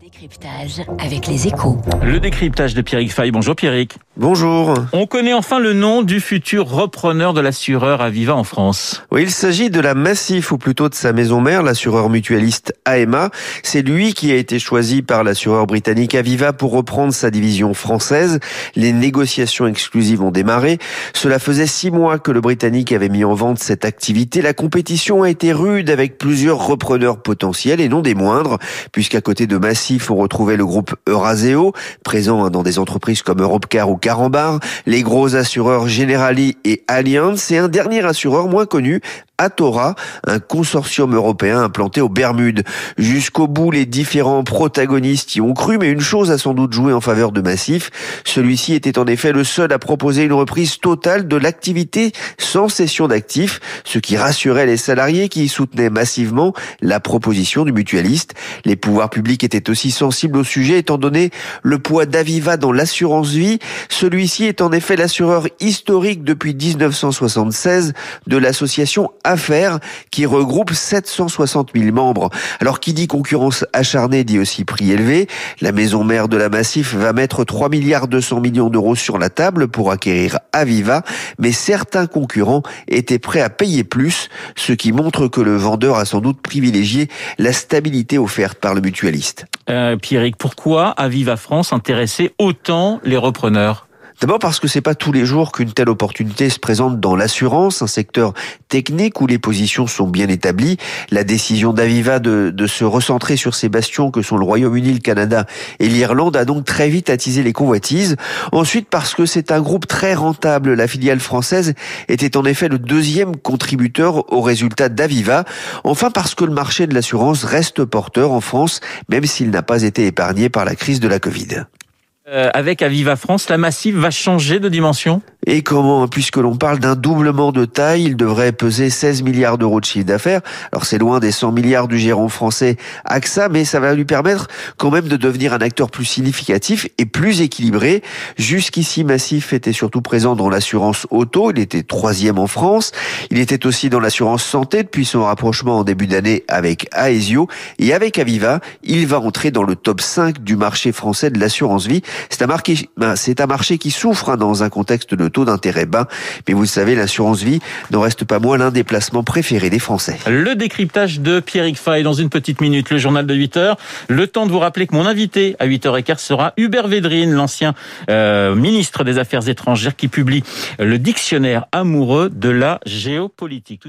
Décryptage avec les échos. Le décryptage de Pierrick Fay. Bonjour Pierrick. Bonjour. On connaît enfin le nom du futur repreneur de l'assureur Aviva en France. Oui, il s'agit de la Massif, ou plutôt de sa maison mère, l'assureur mutualiste AMA. C'est lui qui a été choisi par l'assureur britannique Aviva pour reprendre sa division française. Les négociations exclusives ont démarré. Cela faisait six mois que le Britannique avait mis en vente cette activité. La compétition a été rude avec plusieurs repreneurs potentiels et non des moindres, puisqu'à côté de Massif, on retrouvait le groupe Euraseo, présent dans des entreprises comme Europcar ou Carambar, les gros assureurs Generali et Allianz, et un dernier assureur moins connu, Atora, un consortium européen implanté aux Bermudes. Jusqu'au bout, les différents protagonistes y ont cru, mais une chose a sans doute joué en faveur de Massif. Celui-ci était en effet le seul à proposer une reprise totale de l'activité sans cession d'actifs, ce qui rassurait les salariés qui soutenaient massivement la proposition du mutualiste. Les pouvoirs publics étaient aussi sensibles au sujet étant donné le poids d'Aviva dans l'assurance vie. Celui-ci est en effet l'assureur historique depuis 1976 de l'association Affaires qui regroupe 760 000 membres. Alors qui dit concurrence acharnée dit aussi prix élevé. La maison mère de la Massif va mettre 3 milliards 200 millions d'euros sur la table pour acquérir Aviva, mais certains concurrents étaient prêts à payer plus, ce qui montre que le vendeur a sans doute privilégié la stabilité offerte par le mutualiste. Euh, Pierrick, pourquoi Aviva France intéressait autant les repreneurs? D'abord parce que c'est pas tous les jours qu'une telle opportunité se présente dans l'assurance, un secteur technique où les positions sont bien établies. La décision d'Aviva de, se recentrer sur ces bastions que sont le Royaume-Uni, le Canada et l'Irlande a donc très vite attisé les convoitises. Ensuite parce que c'est un groupe très rentable. La filiale française était en effet le deuxième contributeur aux résultats d'Aviva. Enfin parce que le marché de l'assurance reste porteur en France, même s'il n'a pas été épargné par la crise de la Covid. Euh, avec Aviva France, la Massif va changer de dimension? Et comment Puisque l'on parle d'un doublement de taille, il devrait peser 16 milliards d'euros de chiffre d'affaires. Alors c'est loin des 100 milliards du gérant français AXA, mais ça va lui permettre quand même de devenir un acteur plus significatif et plus équilibré. Jusqu'ici, Massif était surtout présent dans l'assurance auto. Il était troisième en France. Il était aussi dans l'assurance santé depuis son rapprochement en début d'année avec Aesio. Et avec Aviva, il va entrer dans le top 5 du marché français de l'assurance vie. C'est un, marché, ben, c'est un marché qui souffre hein, dans un contexte de taux d'intérêt bas. Mais vous savez, l'assurance vie n'en reste pas moins l'un des placements préférés des Français. Le décryptage de Pierrick Fay dans une petite minute, le journal de 8 heures. Le temps de vous rappeler que mon invité à 8h15 sera Hubert Védrine, l'ancien euh, ministre des Affaires étrangères qui publie le dictionnaire amoureux de la géopolitique.